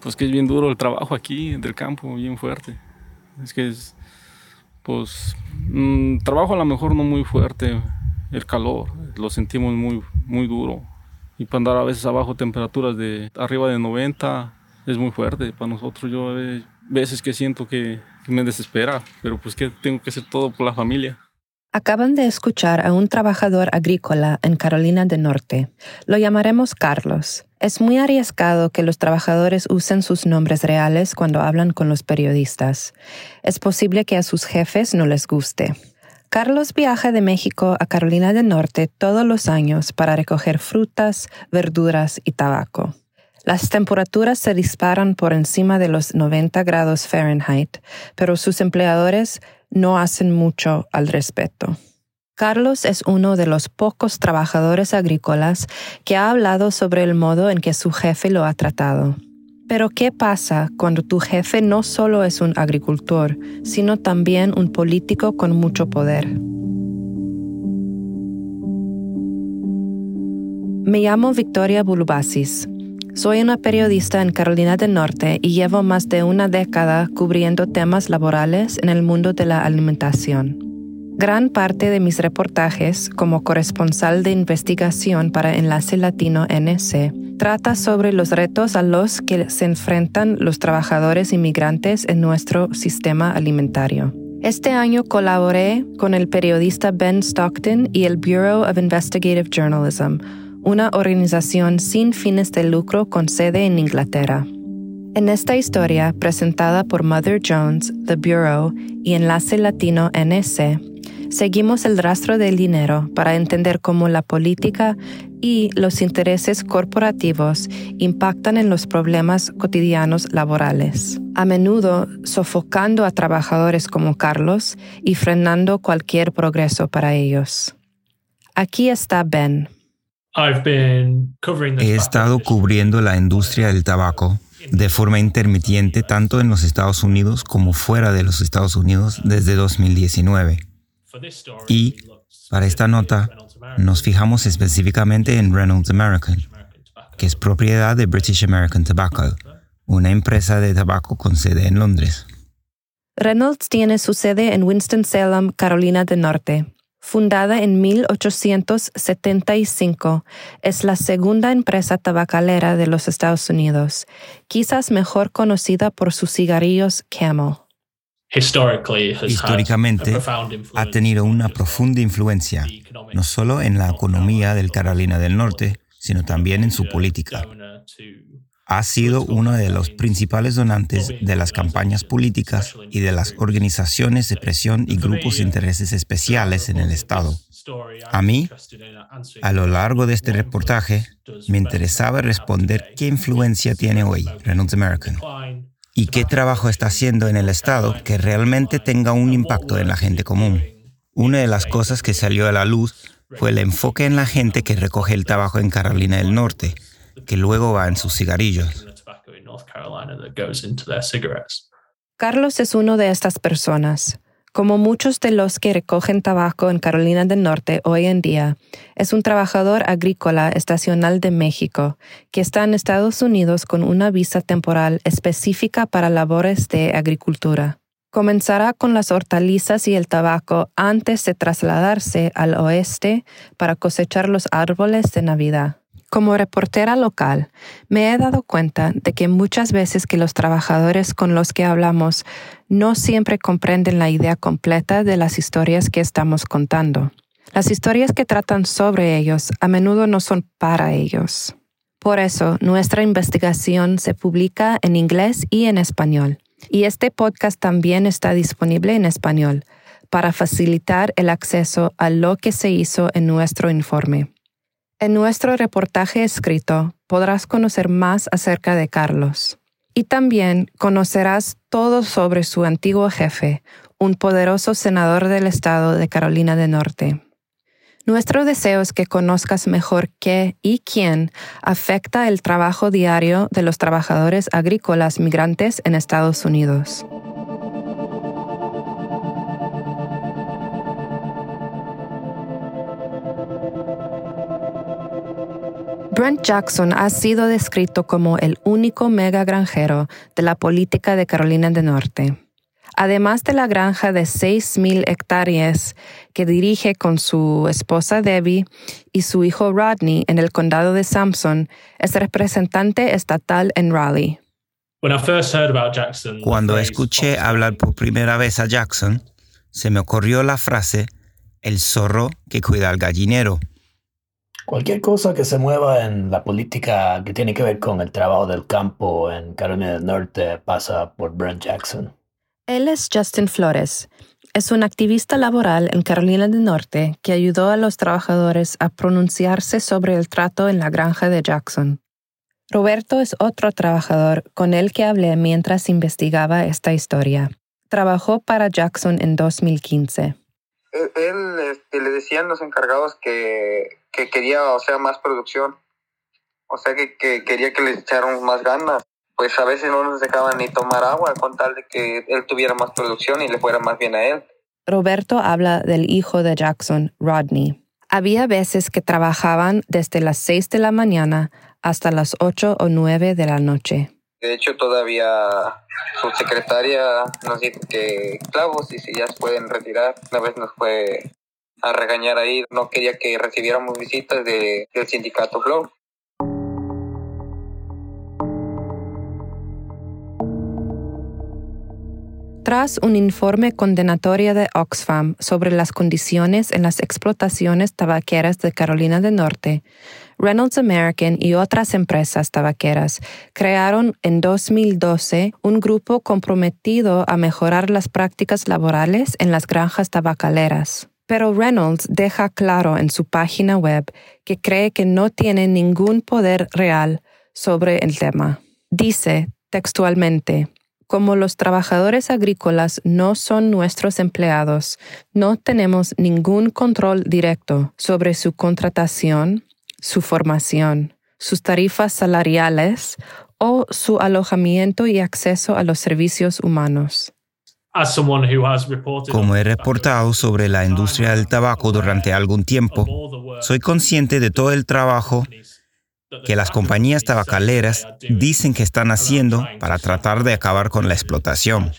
pues que es bien duro el trabajo aquí del campo, bien fuerte. Es que es, pues, mm, trabajo a lo mejor no muy fuerte, el calor, lo sentimos muy, muy duro. Y para andar a veces a bajo temperaturas de arriba de 90 es muy fuerte para nosotros. Yo hay veces que siento que, que me desespera, pero pues que tengo que hacer todo por la familia. Acaban de escuchar a un trabajador agrícola en Carolina del Norte. Lo llamaremos Carlos. Es muy arriesgado que los trabajadores usen sus nombres reales cuando hablan con los periodistas. Es posible que a sus jefes no les guste. Carlos viaja de México a Carolina del Norte todos los años para recoger frutas, verduras y tabaco. Las temperaturas se disparan por encima de los 90 grados Fahrenheit, pero sus empleadores no hacen mucho al respecto. Carlos es uno de los pocos trabajadores agrícolas que ha hablado sobre el modo en que su jefe lo ha tratado. Pero ¿qué pasa cuando tu jefe no solo es un agricultor, sino también un político con mucho poder? Me llamo Victoria Bulubasis. Soy una periodista en Carolina del Norte y llevo más de una década cubriendo temas laborales en el mundo de la alimentación. Gran parte de mis reportajes como corresponsal de investigación para Enlace Latino NC trata sobre los retos a los que se enfrentan los trabajadores inmigrantes en nuestro sistema alimentario. Este año colaboré con el periodista Ben Stockton y el Bureau of Investigative Journalism, una organización sin fines de lucro con sede en Inglaterra. En esta historia, presentada por Mother Jones, The Bureau y Enlace Latino NS, seguimos el rastro del dinero para entender cómo la política y los intereses corporativos impactan en los problemas cotidianos laborales, a menudo sofocando a trabajadores como Carlos y frenando cualquier progreso para ellos. Aquí está Ben. He estado cubriendo la industria del tabaco de forma intermitente tanto en los Estados Unidos como fuera de los Estados Unidos desde 2019. Y para esta nota nos fijamos específicamente en Reynolds American, que es propiedad de British American Tobacco, una empresa de tabaco con sede en Londres. Reynolds tiene su sede en Winston-Salem, Carolina del Norte, Fundada en 1875, es la segunda empresa tabacalera de los Estados Unidos, quizás mejor conocida por sus cigarrillos Camel. Históricamente ha tenido una profunda influencia, no solo en la economía del Carolina del Norte, sino también en su política ha sido uno de los principales donantes de las campañas políticas y de las organizaciones de presión y grupos de intereses especiales en el Estado. A mí, a lo largo de este reportaje, me interesaba responder qué influencia tiene hoy Reynolds American y qué trabajo está haciendo en el Estado que realmente tenga un impacto en la gente común. Una de las cosas que salió a la luz fue el enfoque en la gente que recoge el trabajo en Carolina del Norte, que luego va en sus cigarrillos. Carlos es uno de estas personas. Como muchos de los que recogen tabaco en Carolina del Norte hoy en día, es un trabajador agrícola estacional de México que está en Estados Unidos con una visa temporal específica para labores de agricultura. Comenzará con las hortalizas y el tabaco antes de trasladarse al oeste para cosechar los árboles de Navidad. Como reportera local, me he dado cuenta de que muchas veces que los trabajadores con los que hablamos no siempre comprenden la idea completa de las historias que estamos contando. Las historias que tratan sobre ellos a menudo no son para ellos. Por eso, nuestra investigación se publica en inglés y en español. Y este podcast también está disponible en español para facilitar el acceso a lo que se hizo en nuestro informe. En nuestro reportaje escrito podrás conocer más acerca de Carlos y también conocerás todo sobre su antiguo jefe, un poderoso senador del estado de Carolina del Norte. Nuestro deseo es que conozcas mejor qué y quién afecta el trabajo diario de los trabajadores agrícolas migrantes en Estados Unidos. Brent Jackson ha sido descrito como el único mega granjero de la política de Carolina del Norte. Además de la granja de 6.000 hectáreas que dirige con su esposa Debbie y su hijo Rodney en el condado de Sampson, es representante estatal en Raleigh. Cuando escuché hablar por primera vez a Jackson, se me ocurrió la frase, el zorro que cuida al gallinero. Cualquier cosa que se mueva en la política que tiene que ver con el trabajo del campo en Carolina del Norte pasa por Brent Jackson. Él es Justin Flores. Es un activista laboral en Carolina del Norte que ayudó a los trabajadores a pronunciarse sobre el trato en la granja de Jackson. Roberto es otro trabajador con el que hablé mientras investigaba esta historia. Trabajó para Jackson en 2015. Él, este, le decían los encargados que, quería, o sea, más producción. O sea, que, que quería que le echaran más ganas pues a veces no nos dejaban ni tomar agua con tal de que él tuviera más producción y le fuera más bien a él. Roberto habla del hijo de Jackson, Rodney. Había veces que trabajaban desde las 6 de la mañana hasta las 8 o 9 de la noche. De hecho, todavía su secretaria nos dijo que clavos y si ya se pueden retirar. Una vez nos fue a regañar ahí, no quería que recibiéramos visitas de, del sindicato Flow. Tras un informe condenatorio de Oxfam sobre las condiciones en las explotaciones tabaqueras de Carolina del Norte, Reynolds American y otras empresas tabaqueras crearon en 2012 un grupo comprometido a mejorar las prácticas laborales en las granjas tabacaleras. Pero Reynolds deja claro en su página web que cree que no tiene ningún poder real sobre el tema. Dice textualmente, como los trabajadores agrícolas no son nuestros empleados, no tenemos ningún control directo sobre su contratación, su formación, sus tarifas salariales o su alojamiento y acceso a los servicios humanos. Como he reportado sobre la industria del tabaco durante algún tiempo, soy consciente de todo el trabajo que las compañías tabacaleras dicen que están haciendo para tratar de acabar con la explotación.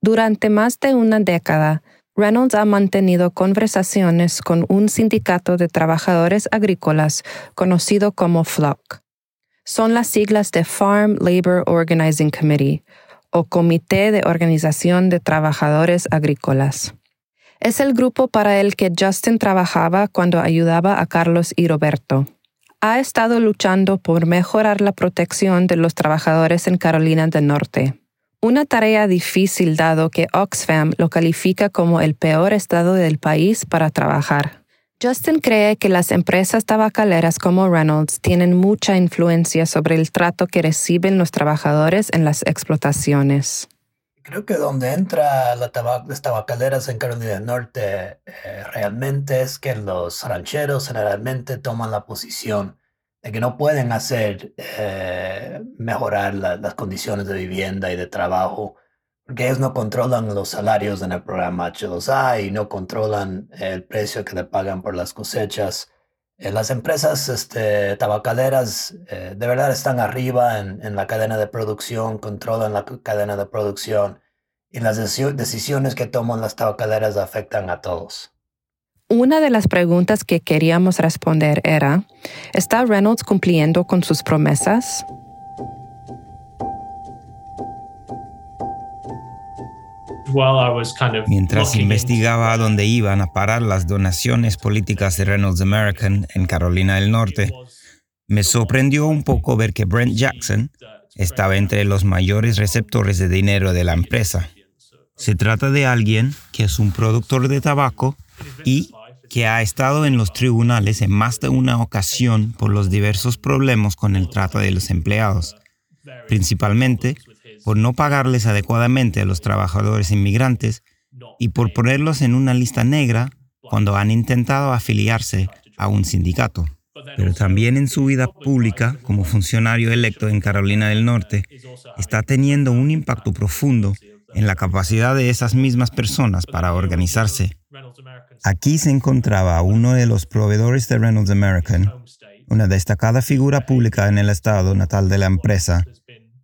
Durante más de una década, Reynolds ha mantenido conversaciones con un sindicato de trabajadores agrícolas conocido como FLOC. Son las siglas de Farm Labor Organizing Committee o Comité de Organización de Trabajadores Agrícolas. Es el grupo para el que Justin trabajaba cuando ayudaba a Carlos y Roberto ha estado luchando por mejorar la protección de los trabajadores en Carolina del Norte. Una tarea difícil dado que Oxfam lo califica como el peor estado del país para trabajar. Justin cree que las empresas tabacaleras como Reynolds tienen mucha influencia sobre el trato que reciben los trabajadores en las explotaciones. Creo que donde entra la las tabacaleras en Carolina del Norte eh, realmente es que los rancheros generalmente toman la posición de que no pueden hacer eh, mejorar las condiciones de vivienda y de trabajo porque ellos no controlan los salarios en el programa H2A y no controlan el precio que le pagan por las cosechas. Eh, las empresas este, tabacaleras eh, de verdad están arriba en, la cadena de producción, controlan la cadena de producción y las decisiones que toman las tabacaleras afectan a todos. Una de las preguntas que queríamos responder era, ¿está Reynolds cumpliendo con sus promesas? Mientras investigaba a dónde iban a parar las donaciones políticas de Reynolds American en Carolina del Norte, me sorprendió un poco ver que Brent Jackson estaba entre los mayores receptores de dinero de la empresa. Se trata de alguien que es un productor de tabaco y que ha estado en los tribunales en más de una ocasión por los diversos problemas con el trato de los empleados, principalmente por no pagarles adecuadamente a los trabajadores inmigrantes y por ponerlos en una lista negra cuando han intentado afiliarse a un sindicato. Pero también en su vida pública como funcionario electo en Carolina del Norte está teniendo un impacto profundo en la capacidad de esas mismas personas para organizarse. Aquí se encontraba uno de los proveedores de Reynolds American, una destacada figura pública en el estado natal de la empresa,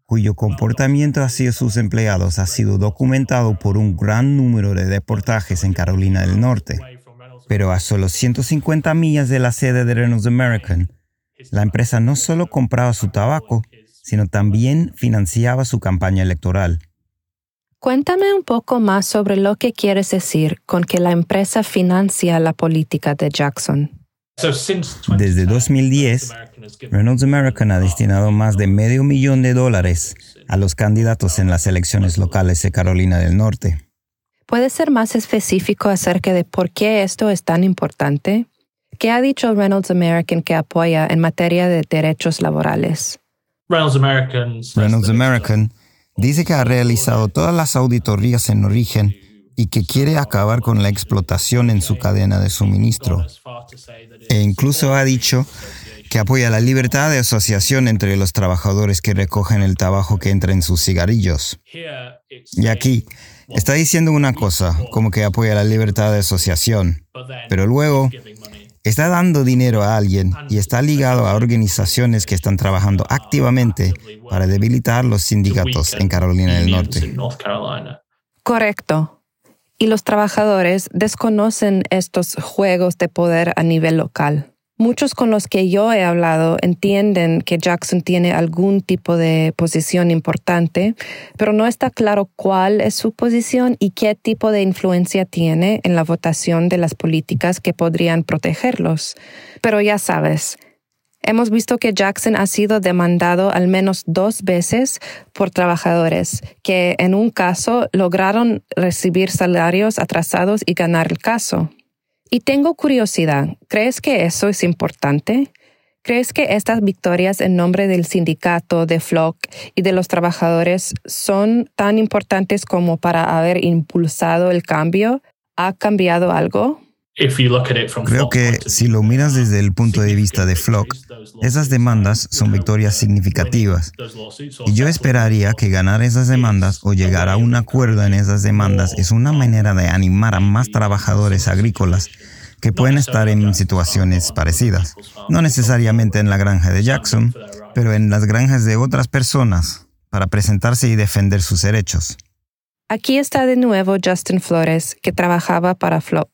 cuyo comportamiento hacia sus empleados ha sido documentado por un gran número de reportajes en Carolina del Norte. Pero a solo 150 millas de la sede de Reynolds American, la empresa no solo compraba su tabaco, sino también financiaba su campaña electoral. Cuéntame un poco más sobre lo que quieres decir con que la empresa financia la política de Jackson. Desde 2010, Reynolds American ha destinado más de medio millón de dólares a los candidatos en las elecciones locales de Carolina del Norte. ¿Puede ser más específico acerca de por qué esto es tan importante? ¿Qué ha dicho Reynolds American que apoya en materia de derechos laborales? Reynolds American dice que ha realizado todas las auditorías en origen y que quiere acabar con la explotación en su cadena de suministro. E incluso ha dicho que apoya la libertad de asociación entre los trabajadores que recogen el tabaco que entra en sus cigarrillos. Y aquí está diciendo una cosa, como que apoya la libertad de asociación, pero luego está dando dinero a alguien y está ligado a organizaciones que están trabajando activamente para debilitar los sindicatos en Carolina del Norte. Correcto y los trabajadores desconocen estos juegos de poder a nivel local. Muchos con los que yo he hablado entienden que Jackson tiene algún tipo de posición importante, pero no está claro cuál es su posición y qué tipo de influencia tiene en la votación de las políticas que podrían protegerlos. Pero ya sabes, Hemos visto que Jackson ha sido demandado al menos dos veces por trabajadores que en un caso lograron recibir salarios atrasados y ganar el caso. Y tengo curiosidad, ¿crees que eso es importante? ¿Crees que estas victorias en nombre del sindicato, de Flock y de los trabajadores son tan importantes como para haber impulsado el cambio? ¿Ha cambiado algo? Creo que si lo miras desde el punto de vista de Flock, esas demandas son victorias significativas. Y yo esperaría que ganar esas demandas o llegar a un acuerdo en esas demandas es una manera de animar a más trabajadores agrícolas que pueden estar en situaciones parecidas. No necesariamente en la granja de Jackson, pero en las granjas de otras personas, para presentarse y defender sus derechos. Aquí está de nuevo Justin Flores, que trabajaba para Flock.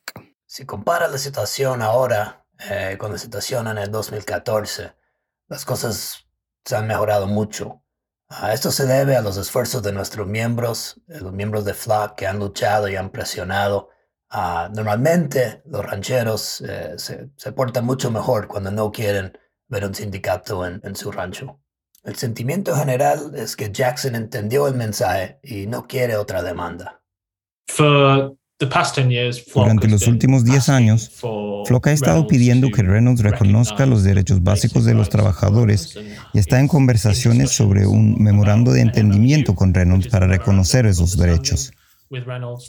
Si compara la situación ahora eh, con la situación en el 2014, las cosas se han mejorado mucho. Ah, esto se debe a los esfuerzos de nuestros miembros, los miembros de FLAC que han luchado y han presionado. Ah, normalmente los rancheros eh, se, se, portan mucho mejor cuando no quieren ver un sindicato en, en su rancho. El sentimiento general es que Jackson entendió el mensaje y no quiere otra demanda. Durante los últimos 10 años, Flock ha estado pidiendo que Reynolds reconozca los derechos básicos de los trabajadores y está en conversaciones sobre un memorando de entendimiento con Reynolds para reconocer esos derechos.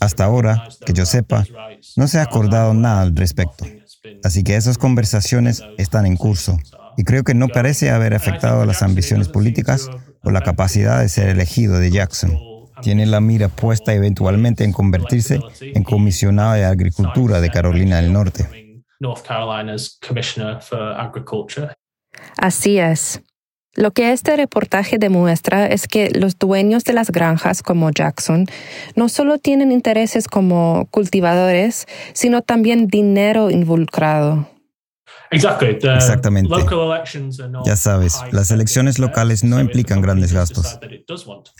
Hasta ahora, que yo sepa, no se ha acordado nada al respecto. Así que esas conversaciones están en curso y creo que no parece haber afectado las ambiciones políticas o la capacidad de ser elegido de Jackson tiene la mira puesta eventualmente en convertirse en comisionado de Agricultura de Carolina del Norte. Así es. Lo que este reportaje demuestra es que los dueños de las granjas como Jackson no solo tienen intereses como cultivadores, sino también dinero involucrado. Exactamente. Ya sabes, las elecciones locales no implican grandes gastos.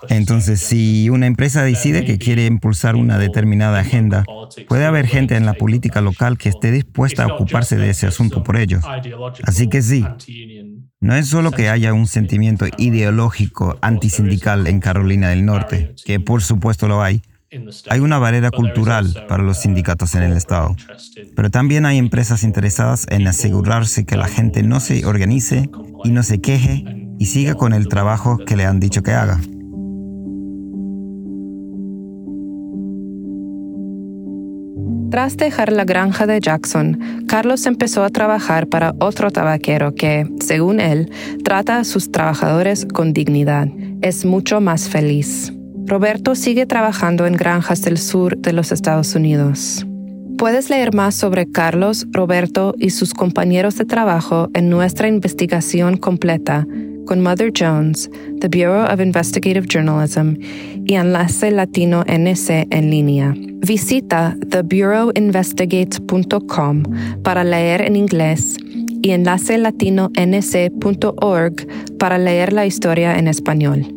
Entonces, si una empresa decide que quiere impulsar una determinada agenda, puede haber gente en la política local que esté dispuesta a ocuparse de ese asunto por ellos. Así que sí, no es solo que haya un sentimiento ideológico antisindical en Carolina del Norte, que por supuesto lo hay, hay una barrera cultural para los sindicatos en el Estado, pero también hay empresas interesadas en asegurarse que la gente no se organice y no se queje y siga con el trabajo que le han dicho que haga. Tras dejar la granja de Jackson, Carlos empezó a trabajar para otro tabaquero que, según él, trata a sus trabajadores con dignidad. Es mucho más feliz. Roberto sigue trabajando en granjas del sur de los Estados Unidos. Puedes leer más sobre Carlos, Roberto y sus compañeros de trabajo en nuestra investigación completa con Mother Jones, the Bureau of Investigative Journalism y Enlace Latino NC en línea. Visita thebureauinvestigates.com para leer en inglés y enlacelatino.nc.org para leer la historia en español.